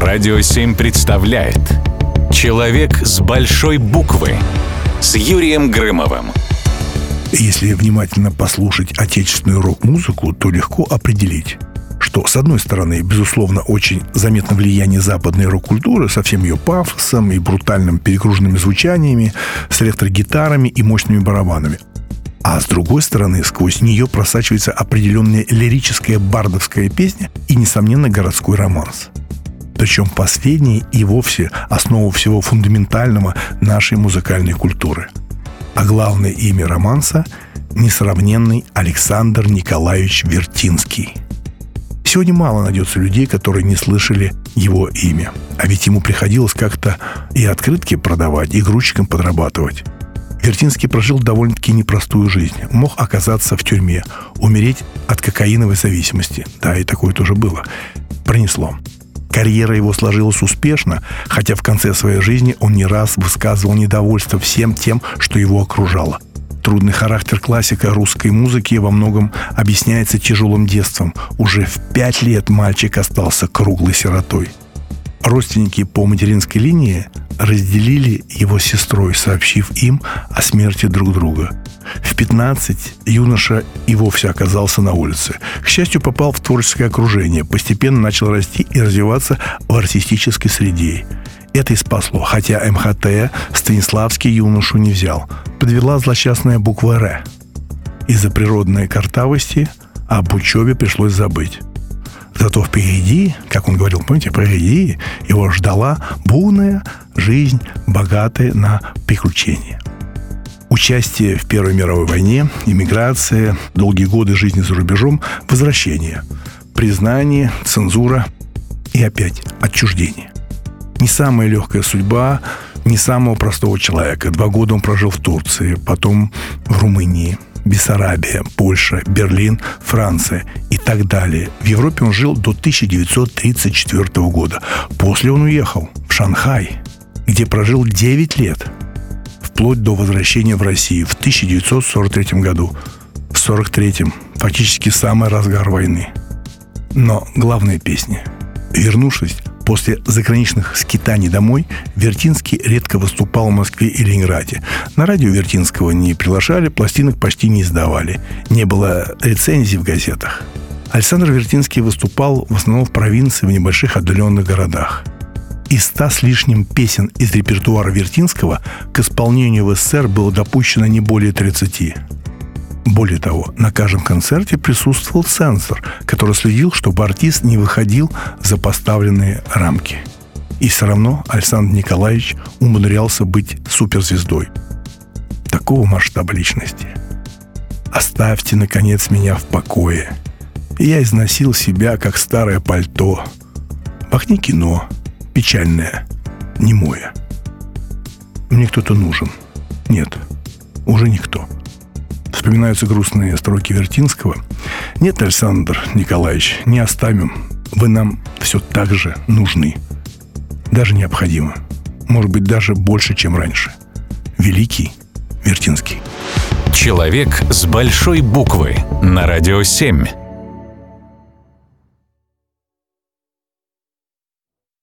Радио 7 представляет Человек с большой буквы с Юрием Грымовым. Если внимательно послушать отечественную рок-музыку, то легко определить, что, с одной стороны, безусловно, очень заметно влияние западной рок-культуры со всем ее пафосом и брутальным перегруженными звучаниями, с электрогитарами и мощными барабанами. А с другой стороны, сквозь нее просачивается определенная лирическая бардовская песня и, несомненно, городской романс. Причем последний и вовсе основа всего фундаментального нашей музыкальной культуры. А главное имя романса – несравненный Александр Николаевич Вертинский. Сегодня мало найдется людей, которые не слышали его имя. А ведь ему приходилось как-то и открытки продавать, и грузчиком подрабатывать. Вертинский прожил довольно-таки непростую жизнь. Мог оказаться в тюрьме, умереть от кокаиновой зависимости. Да, и такое тоже было. Пронесло. Карьера его сложилась успешно, хотя в конце своей жизни он не раз высказывал недовольство всем тем, что его окружало. Трудный характер классика русской музыки во многом объясняется тяжелым детством. Уже в пять лет мальчик остался круглой сиротой. Родственники по материнской линии разделили его с сестрой, сообщив им о смерти друг друга. В 15 юноша и вовсе оказался на улице. К счастью, попал в творческое окружение, постепенно начал расти и развиваться в артистической среде. Это и спасло, хотя МХТ Станиславский юношу не взял. Подвела злосчастная буква «Р». Из-за природной картавости об учебе пришлось забыть. Зато впереди, как он говорил, помните, впереди его ждала бурная жизнь, богатая на приключения. Участие в Первой мировой войне, иммиграция, долгие годы жизни за рубежом, возвращение, признание, цензура и опять отчуждение. Не самая легкая судьба, не самого простого человека. Два года он прожил в Турции, потом в Румынии, Бессарабия, Польша, Берлин, Франция и так далее. В Европе он жил до 1934 года. После он уехал в Шанхай, где прожил 9 лет, вплоть до возвращения в Россию в 1943 году. В 1943 фактически самый разгар войны. Но главная песня. Вернувшись После заграничных скитаний домой Вертинский редко выступал в Москве и Ленинграде. На радио Вертинского не приглашали, пластинок почти не издавали. Не было рецензий в газетах. Александр Вертинский выступал в основном в провинции, в небольших отдаленных городах. Из ста с лишним песен из репертуара Вертинского к исполнению в СССР было допущено не более 30. Более того, на каждом концерте присутствовал цензор, который следил, чтобы артист не выходил за поставленные рамки. И все равно Александр Николаевич умудрялся быть суперзвездой. Такого масштаба личности. Оставьте, наконец, меня в покое. Я износил себя, как старое пальто. Пахни кино. Печальное. Немое. Мне кто-то нужен. Нет, уже никто вспоминаются грустные строки Вертинского. Нет, Александр Николаевич, не оставим. Вы нам все так же нужны. Даже необходимо. Может быть, даже больше, чем раньше. Великий Вертинский. Человек с большой буквы на радио 7.